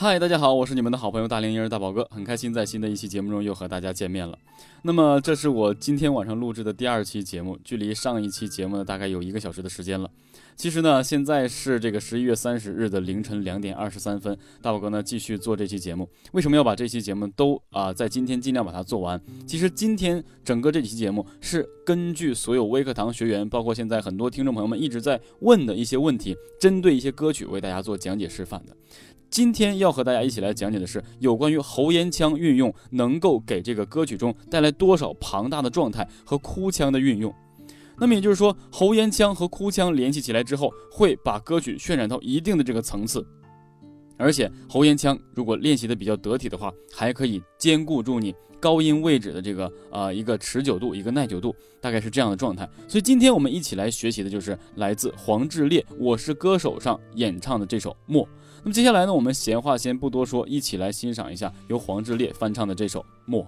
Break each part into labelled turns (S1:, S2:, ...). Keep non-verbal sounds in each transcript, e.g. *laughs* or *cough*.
S1: 嗨，大家好，我是你们的好朋友大龄婴儿大宝哥，很开心在新的一期节目中又和大家见面了。那么，这是我今天晚上录制的第二期节目，距离上一期节目呢大概有一个小时的时间了。其实呢，现在是这个十一月三十日的凌晨两点二十三分，大宝哥呢继续做这期节目。为什么要把这期节目都啊在今天尽量把它做完？其实今天整个这期节目是根据所有微课堂学员，包括现在很多听众朋友们一直在问的一些问题，针对一些歌曲为大家做讲解示范的。今天要和大家一起来讲解的是有关于喉咽腔运用能够给这个歌曲中带来多少庞大的状态和哭腔的运用。那么也就是说，喉咽腔和哭腔联系起来之后，会把歌曲渲染到一定的这个层次。而且喉咽腔如果练习的比较得体的话，还可以兼顾住你高音位置的这个呃一个持久度、一个耐久度，大概是这样的状态。所以今天我们一起来学习的就是来自黄致列《我是歌手》上演唱的这首《默》。那么接下来呢，我们闲话先不多说，一起来欣赏一下由黄致列翻唱的这首《默》。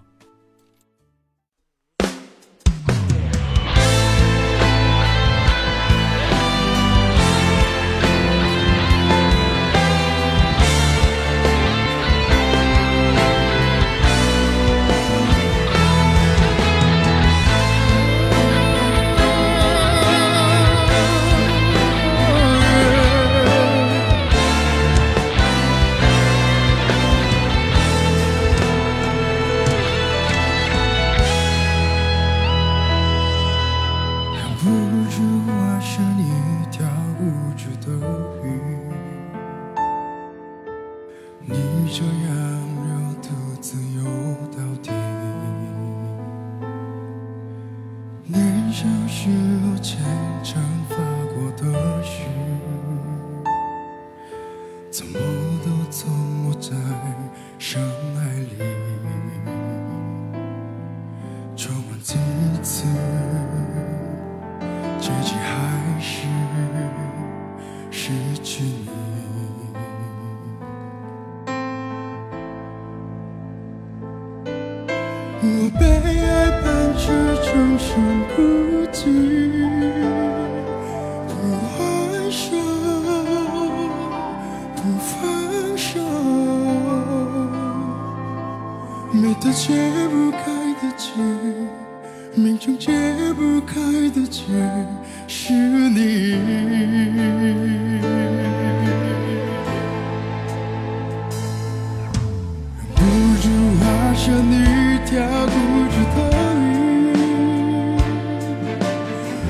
S2: 你。跳不止的雨，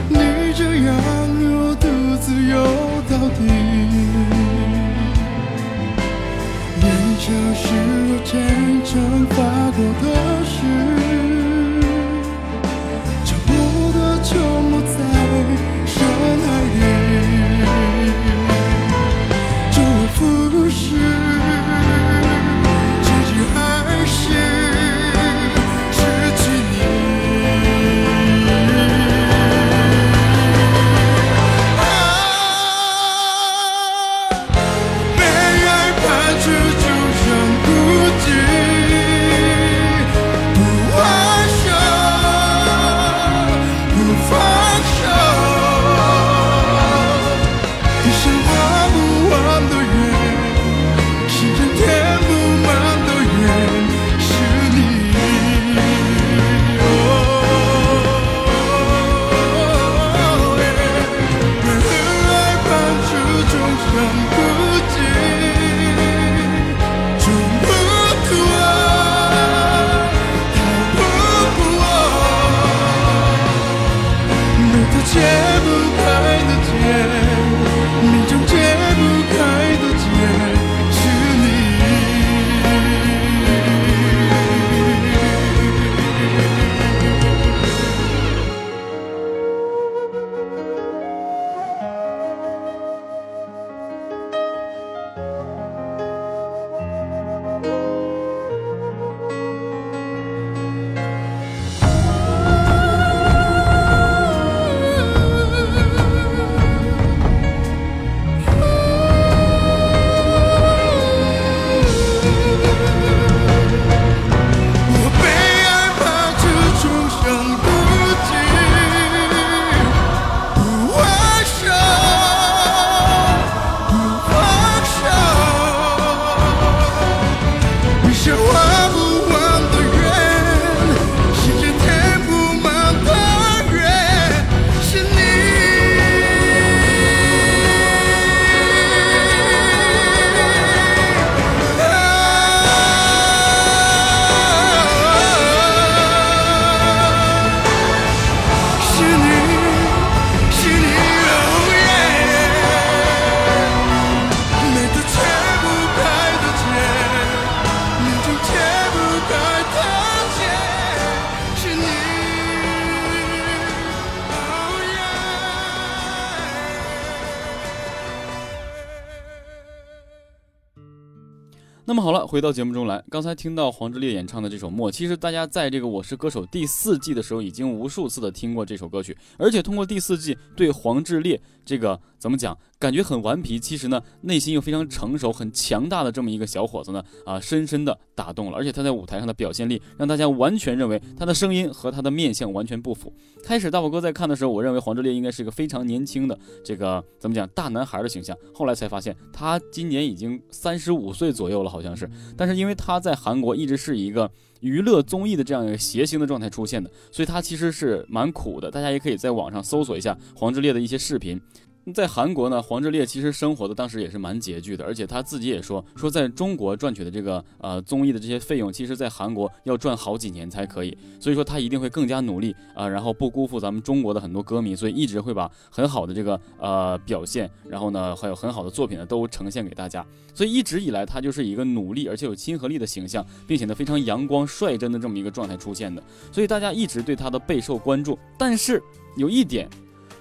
S2: 你这样我独自游到底。年少时我虔诚发过的
S1: 好了，回到节目中来。刚才听到黄致列演唱的这首《默》，其实大家在这个《我是歌手》第四季的时候，已经无数次的听过这首歌曲，而且通过第四季对黄致列这个怎么讲，感觉很顽皮，其实呢内心又非常成熟、很强大的这么一个小伙子呢，啊，深深的打动了。而且他在舞台上的表现力，让大家完全认为他的声音和他的面相完全不符。开始大宝哥在看的时候，我认为黄致列应该是一个非常年轻的这个怎么讲大男孩的形象，后来才发现他今年已经三十五岁左右了，好像是。但是因为他在韩国一直是一个娱乐综艺的这样一个谐星的状态出现的，所以他其实是蛮苦的。大家也可以在网上搜索一下黄致列的一些视频。在韩国呢，黄致列其实生活的当时也是蛮拮据的，而且他自己也说，说在中国赚取的这个呃综艺的这些费用，其实在韩国要赚好几年才可以，所以说他一定会更加努力啊，然后不辜负咱们中国的很多歌迷，所以一直会把很好的这个呃表现，然后呢还有很好的作品呢都呈现给大家，所以一直以来他就是一个努力而且有亲和力的形象，并且呢非常阳光率真的这么一个状态出现的，所以大家一直对他的备受关注，但是有一点。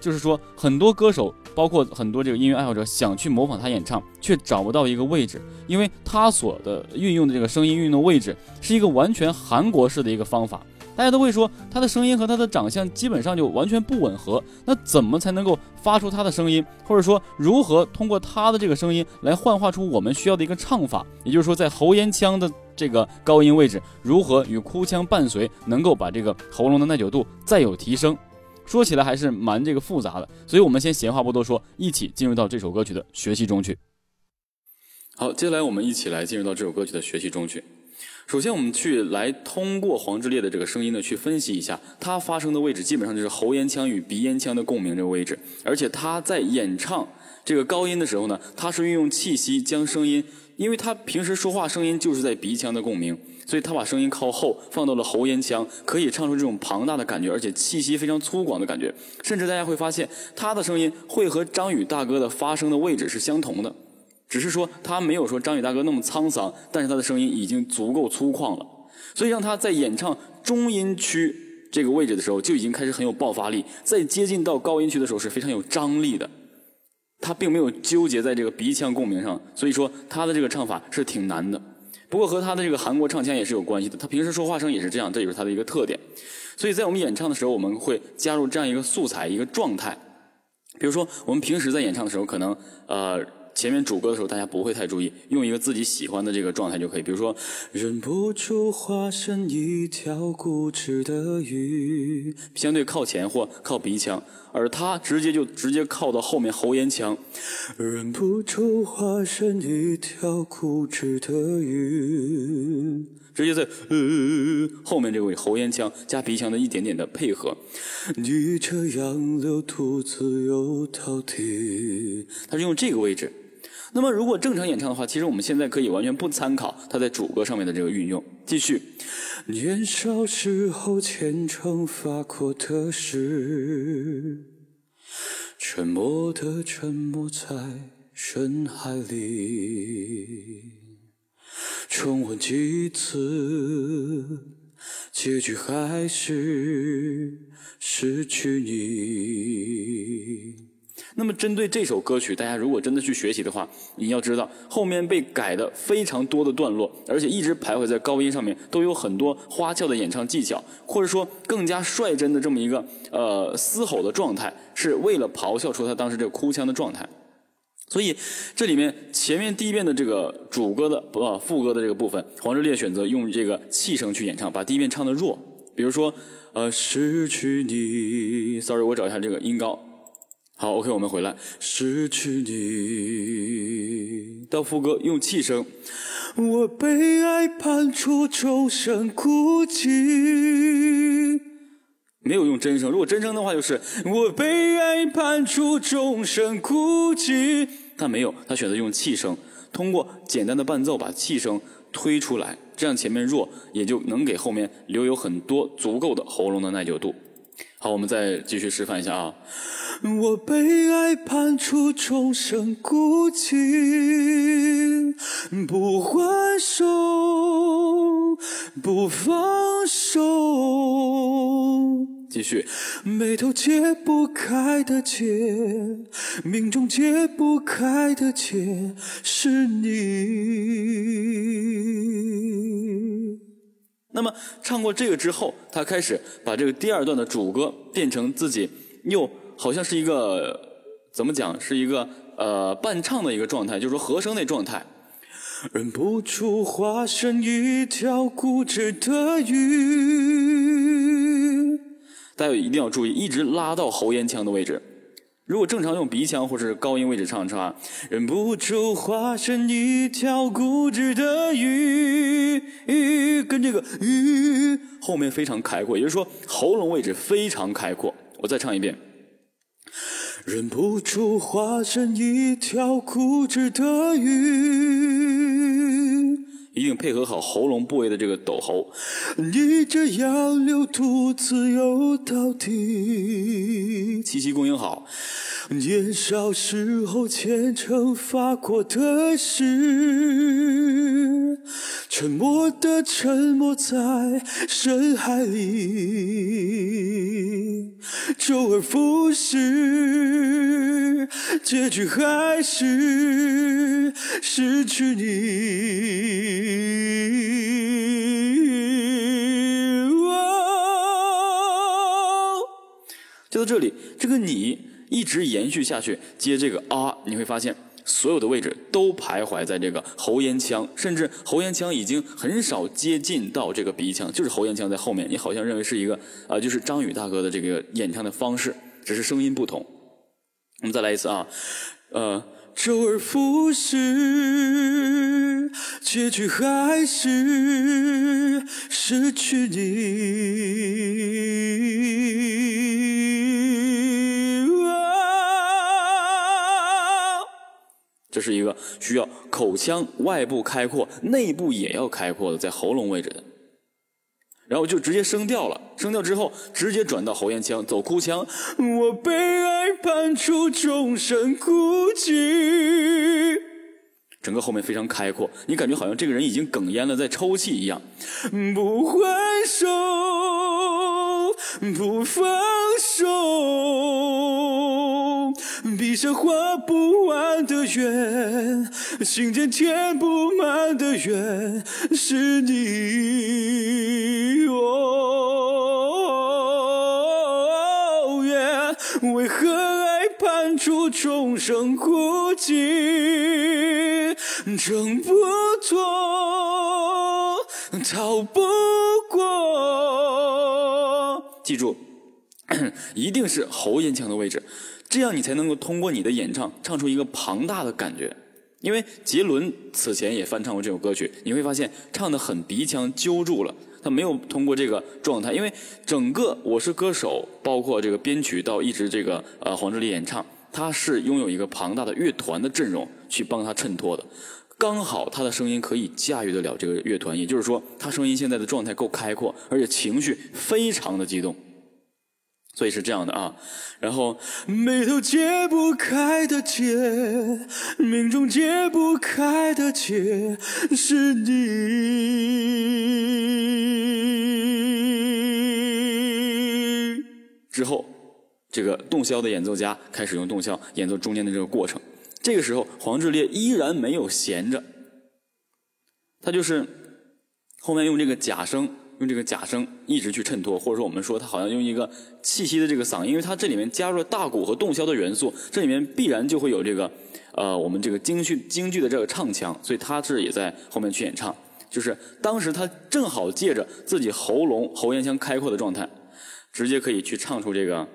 S1: 就是说，很多歌手，包括很多这个音乐爱好者，想去模仿他演唱，却找不到一个位置，因为他所的运用的这个声音运用位置是一个完全韩国式的一个方法。大家都会说，他的声音和他的长相基本上就完全不吻合。那怎么才能够发出他的声音，或者说如何通过他的这个声音来幻化出我们需要的一个唱法？也就是说，在喉咽腔的这个高音位置，如何与哭腔伴随，能够把这个喉咙的耐久度再有提升？说起来还是蛮这个复杂的，所以我们先闲话不多说，一起进入到这首歌曲的学习中去。好，接下来我们一起来进入到这首歌曲的学习中去。首先，我们去来通过黄致列的这个声音呢，去分析一下他发声的位置，基本上就是喉咽腔与鼻咽腔的共鸣这个位置。而且他在演唱这个高音的时候呢，他是运用气息将声音，因为他平时说话声音就是在鼻腔的共鸣。所以他把声音靠后放到了喉咽腔，可以唱出这种庞大的感觉，而且气息非常粗犷的感觉。甚至大家会发现，他的声音会和张宇大哥的发声的位置是相同的，只是说他没有说张宇大哥那么沧桑，但是他的声音已经足够粗犷了。所以让他在演唱中音区这个位置的时候，就已经开始很有爆发力；在接近到高音区的时候是非常有张力的。他并没有纠结在这个鼻腔共鸣上，所以说他的这个唱法是挺难的。不过和他的这个韩国唱腔也是有关系的，他平时说话声也是这样，这也是他的一个特点。所以在我们演唱的时候，我们会加入这样一个素材，一个状态。比如说，我们平时在演唱的时候，可能呃。前面主歌的时候，大家不会太注意，用一个自己喜欢的这个状态就可以。比如说，忍不住化身一条固执的鱼，相对靠前或靠鼻腔，而他直接就直接靠到后面喉咽腔，忍不住化身一条固执的鱼，直接在呃后面这个位喉咽腔加鼻腔的一点点的配合。你这样留独自又到底，他是用这个位置。那么，如果正常演唱的话，其实我们现在可以完全不参考他在主歌上面的这个运用。继续，年少时候虔诚发过的誓，沉默的沉没在深海里，重温几次，结局还是失去你。那么，针对这首歌曲，大家如果真的去学习的话，你要知道后面被改的非常多的段落，而且一直徘徊在高音上面，都有很多花俏的演唱技巧，或者说更加率真的这么一个呃嘶吼的状态，是为了咆哮出他当时这个哭腔的状态。所以这里面前面第一遍的这个主歌的不副歌的这个部分，黄致列选择用这个气声去演唱，把第一遍唱的弱，比如说呃失去你，sorry，我找一下这个音高。好，OK，我们回来。失去你，到副歌用气声。我被爱判处终身孤寂，没有用真声。如果真声的话，就是我被爱判处终身孤寂。他没有，他选择用气声，通过简单的伴奏把气声推出来，这样前面弱，也就能给后面留有很多足够的喉咙的耐久度。好，我们再继续示范一下啊。我被爱判处终身孤寂，不还手，不放手。继续，眉头解不开的结，命中解不开的结，是你。那么唱过这个之后，他开始把这个第二段的主歌变成自己又好像是一个怎么讲，是一个呃伴唱的一个状态，就是说和声那状态。忍不住化身一条固执的鱼。大家一定要注意，一直拉到喉咽腔的位置。如果正常用鼻腔或是高音位置唱唱，忍不住化身一条固执的鱼，跟这个鱼后面非常开阔，也就是说喉咙位置非常开阔。我再唱一遍。忍不住化身一条固执的鱼，一定配合好喉咙部位的这个抖喉。你这样流独自游到底，气息供应好。年少时候虔诚发过的誓，沉默的沉没在深海里，周而复始，结局还是失去你。就到这里，这个你。一直延续下去，接这个啊，你会发现所有的位置都徘徊在这个喉咽腔，甚至喉咽腔已经很少接近到这个鼻腔，就是喉咽腔在后面。你好像认为是一个啊，就是张宇大哥的这个演唱的方式，只是声音不同。我们再来一次啊，呃，周而复始，结局还是失去你。这是一个需要口腔外部开阔、内部也要开阔的，在喉咙位置的，然后就直接升调了。升调之后，直接转到喉咽腔，走哭腔。我被爱判处终身孤寂，整个后面非常开阔，你感觉好像这个人已经哽咽了，在抽泣一样。不还手，不放手。笔下画不完的圆，心间填不满的缘，是你。哦，耶为何爱判处众生孤寂，挣不脱，逃不过。记住，*laughs* 一定是喉咽腔的位置。这样你才能够通过你的演唱唱出一个庞大的感觉，因为杰伦此前也翻唱过这首歌曲，你会发现唱的很鼻腔揪住了，他没有通过这个状态，因为整个《我是歌手》包括这个编曲到一直这个呃黄致列演唱，他是拥有一个庞大的乐团的阵容去帮他衬托的，刚好他的声音可以驾驭得了这个乐团，也就是说他声音现在的状态够开阔，而且情绪非常的激动。所以是这样的啊，然后眉头解不开的结，命中解不开的结，是你。之后，这个洞箫的演奏家开始用洞箫演奏中间的这个过程。这个时候，黄致列依然没有闲着，他就是后面用这个假声。用这个假声一直去衬托，或者说我们说他好像用一个气息的这个嗓音，因为它这里面加入了大鼓和洞箫的元素，这里面必然就会有这个呃我们这个京剧京剧的这个唱腔，所以他这也在后面去演唱。就是当时他正好借着自己喉咙喉咽腔开阔的状态，直接可以去唱出这个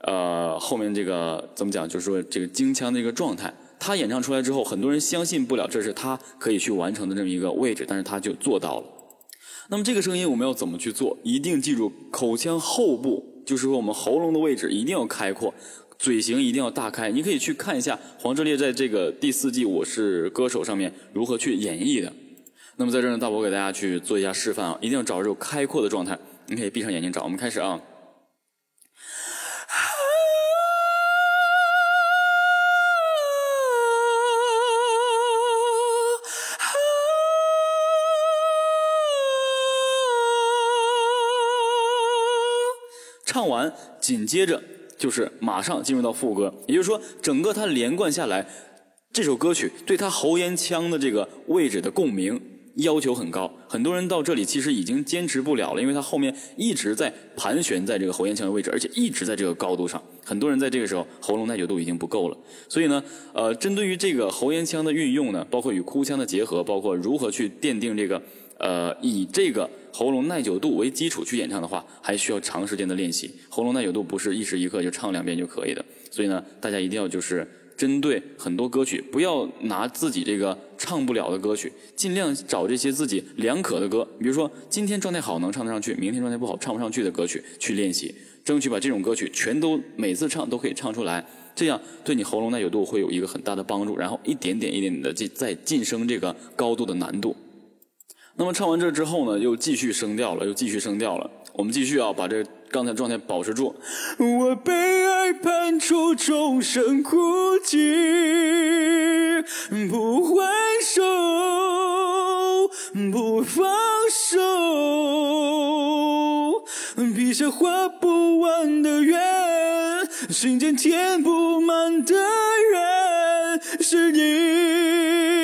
S1: 呃后面这个怎么讲，就是说这个京腔的一个状态。他演唱出来之后，很多人相信不了这是他可以去完成的这么一个位置，但是他就做到了。那么这个声音我们要怎么去做？一定记住，口腔后部，就是说我们喉咙的位置一定要开阔，嘴型一定要大开。你可以去看一下黄致列在这个第四季《我是歌手》上面如何去演绎的。那么在这儿呢，大伯给大家去做一下示范啊，一定要找这种开阔的状态。你可以闭上眼睛找，我们开始啊。唱完，紧接着就是马上进入到副歌，也就是说，整个它连贯下来，这首歌曲对他喉咽腔的这个位置的共鸣要求很高。很多人到这里其实已经坚持不了了，因为他后面一直在盘旋在这个喉咽腔的位置，而且一直在这个高度上。很多人在这个时候喉咙耐久度已经不够了。所以呢，呃，针对于这个喉咽腔的运用呢，包括与哭腔的结合，包括如何去奠定这个呃以这个喉咙耐久度为基础去演唱的话，还需要长时间的练习。喉咙耐久度不是一时一刻就唱两遍就可以的。所以呢，大家一定要就是。针对很多歌曲，不要拿自己这个唱不了的歌曲，尽量找这些自己两可的歌，比如说今天状态好能唱得上去，明天状态不好唱不上去的歌曲去练习，争取把这种歌曲全都每次唱都可以唱出来，这样对你喉咙耐久度会有一个很大的帮助，然后一点点一点点的进再晋升这个高度的难度。那么唱完这之后呢，又继续升调了，又继续升调了。我们继续啊，把这刚才状态保持住。我被爱判处终身孤寂，不还手，不放手，笔下画不完的圆，心间填不满的人，是你。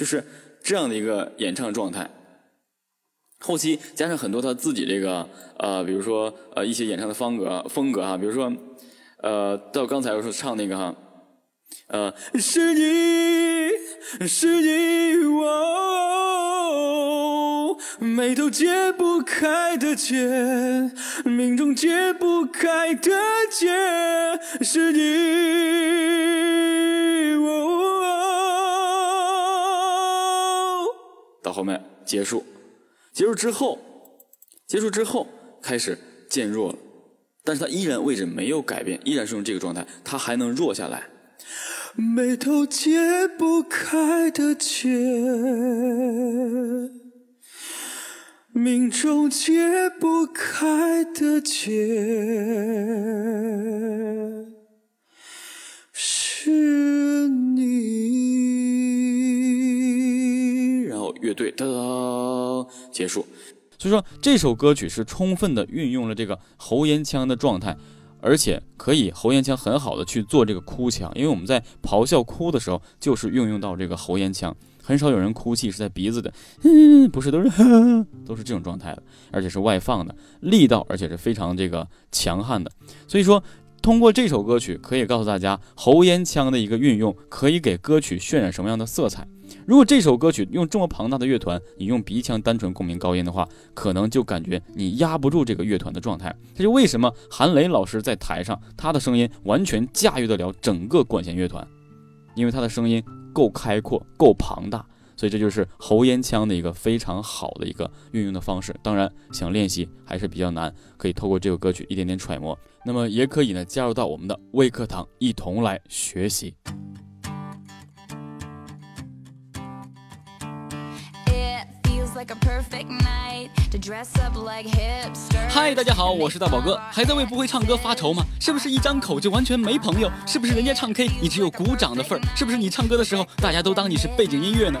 S1: 就是这样的一个演唱状态。后期加上很多他自己这个呃，比如说呃一些演唱的风格风格哈，比如说呃到刚才我说唱那个哈，呃是你是你哦，眉头解不开的结，命中解不开的结，是你到后面结束。结束之后，结束之后开始渐弱了，但是他依然位置没有改变，依然是用这个状态，他还能弱下来。眉头解不开的结，命中解不开的结，乐队噔结束。所以说这首歌曲是充分的运用了这个喉咽腔的状态，而且可以喉咽腔很好的去做这个哭腔，因为我们在咆哮哭的时候就是运用到这个喉咽腔，很少有人哭泣是在鼻子的，嗯，*laughs* 不是都是 *laughs* 都是这种状态的，而且是外放的 *laughs* 力道，而且是非常这个强悍的。所以说，通过这首歌曲可以告诉大家，喉咽腔的一个运用可以给歌曲渲染什么样的色彩。如果这首歌曲用这么庞大的乐团，你用鼻腔单纯共鸣高音的话，可能就感觉你压不住这个乐团的状态。这就为什么韩磊老师在台上，他的声音完全驾驭得了整个管弦乐团，因为他的声音够开阔、够庞大，所以这就是喉咽腔的一个非常好的一个运用的方式。当然，想练习还是比较难，可以透过这首歌曲一点点揣摩。那么也可以呢加入到我们的微课堂，一同来学习。嗨，大家好，我是大宝哥，还在为不会唱歌发愁吗？是不是一张口就完全没朋友？是不是人家唱 K 你只有鼓掌的份儿？是不是你唱歌的时候大家都当你是背景音乐呢？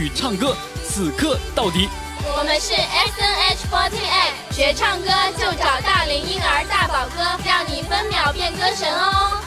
S1: 与唱歌此刻到底。
S3: 我们是 S N H 4 8学唱歌就找大龄婴儿大宝哥，让你分秒变歌神哦。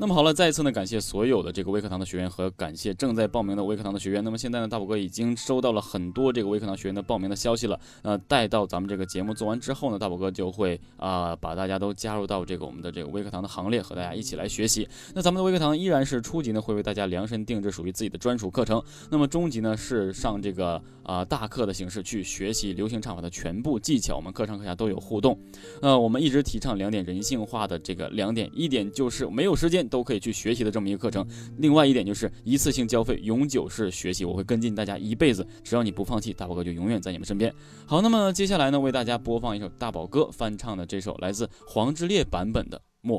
S2: 那么好了，再一次呢，感谢所有的这个微课堂的学员和感谢正在报名的微课堂的学员。那么现在呢，大宝哥已经收到了很多这个微课堂学员的报名的消息了。那，待到咱们这个节目做完之后呢，大宝哥就会啊、把大家都加入到这个我们的这个微课堂的行列，和大家一起来学习。那咱们的微课堂依然是初级呢，会为大家量身定制属于自己的专属课程。那么中级呢，是上这个啊、大课的形式去学习流行唱法的全部技巧，我们课上课下都有互动。呃，我们一直提倡两点人性化的这个两点，一点就是没有时间
S4: 都可以去学习的这么一个课程。另外一点就是一次性交费，永久式学习，我会跟进大家一辈子，只要你不放弃，大宝哥就永远在你们身边。好，那么接下来呢，为大家播放一首大宝哥翻唱的这首来自黄致列版本的《默》。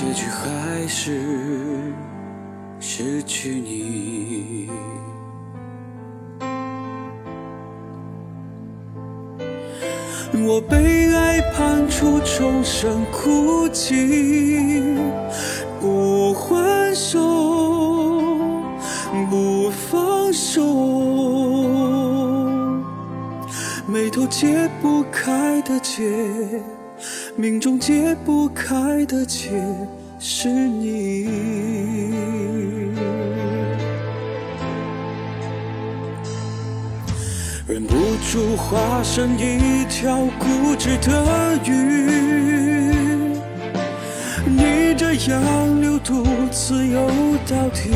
S1: 结局还是失去你。我被爱判处终身孤寂，不还手，不放手。眉头解不开的结，命中解不开的结，是你。忍不住化身一条固执的鱼，逆着洋流独自游到底。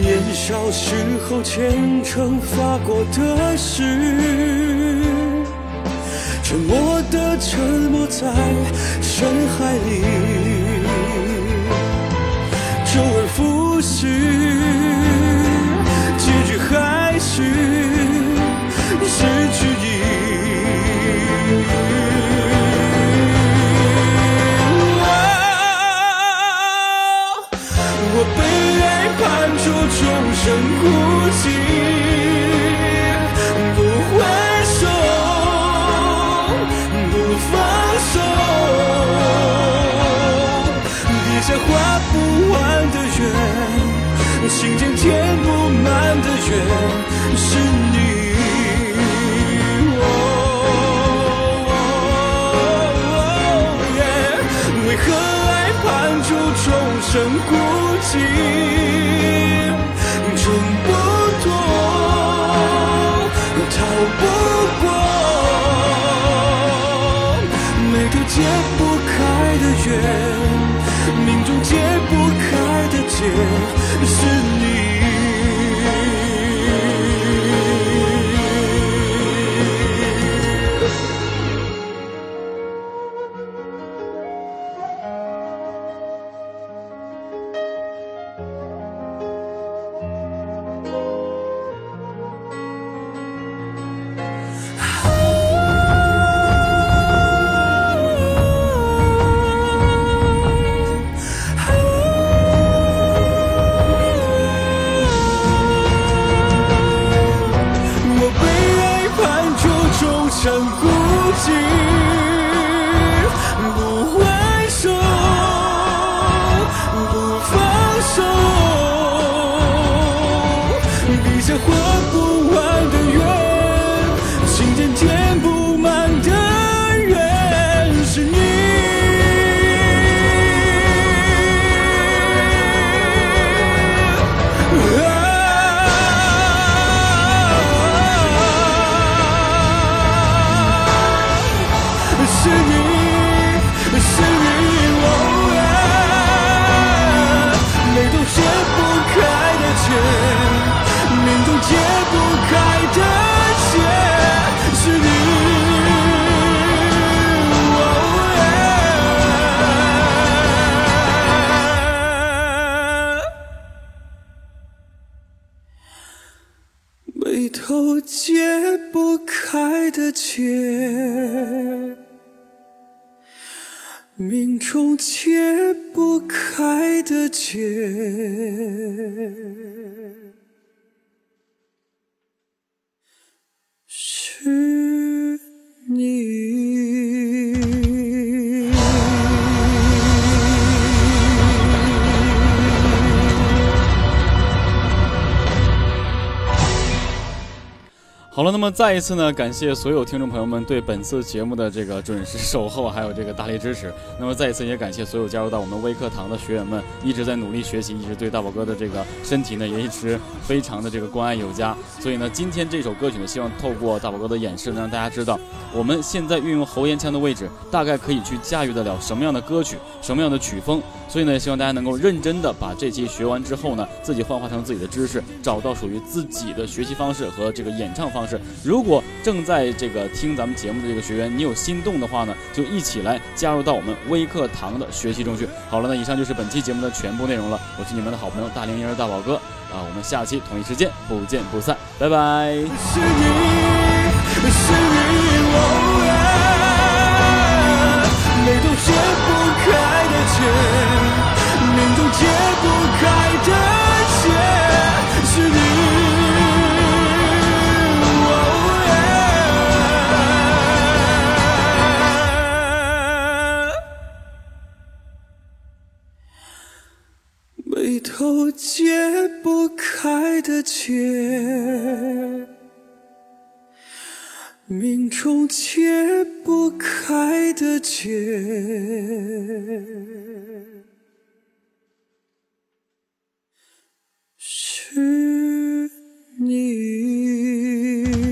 S1: 年少时候虔诚发过的誓，沉默的沉没在深海里，周而复始，结局还是失去你。我被爱判处终身孤寂，笔下画不完的圆，心间填不满的缘，是你。开是你，是你，哦眉头解不开的结，命中解不开的结，是你。眉头解不开的结。
S5: 命中解不开的结，是你。
S1: 好了，那么再一次呢，感谢所有听众朋友们对本次节目的这个准时守候，还有这个大力支持。那么再一次也感谢所有加入到我们微课堂的学员们，一直在努力学习，一直对大宝哥的这个身体呢也一直非常的这个关爱有加。所以呢，今天这首歌曲呢，希望透过大宝哥的演示，呢，让大家知道我们现在运用喉咽腔的位置，大概可以去驾驭得了什么样的歌曲，什么样的曲风。所以呢，希望大家能够认真的把这期学完之后呢，自己幻化成自己的知识，找到属于自己的学习方式和这个演唱方式。如果正在这个听咱们节目的这个学员，你有心动的话呢，就一起来加入到我们微课堂的学习中去。好了，那以上就是本期节目的全部内容了。我是你们的好朋友大龄婴儿大宝哥啊，我们下期同一时间不见不散，拜拜。
S5: 是你，是你，哦眉头解不开的结，解不开的结命中解不开的劫是你。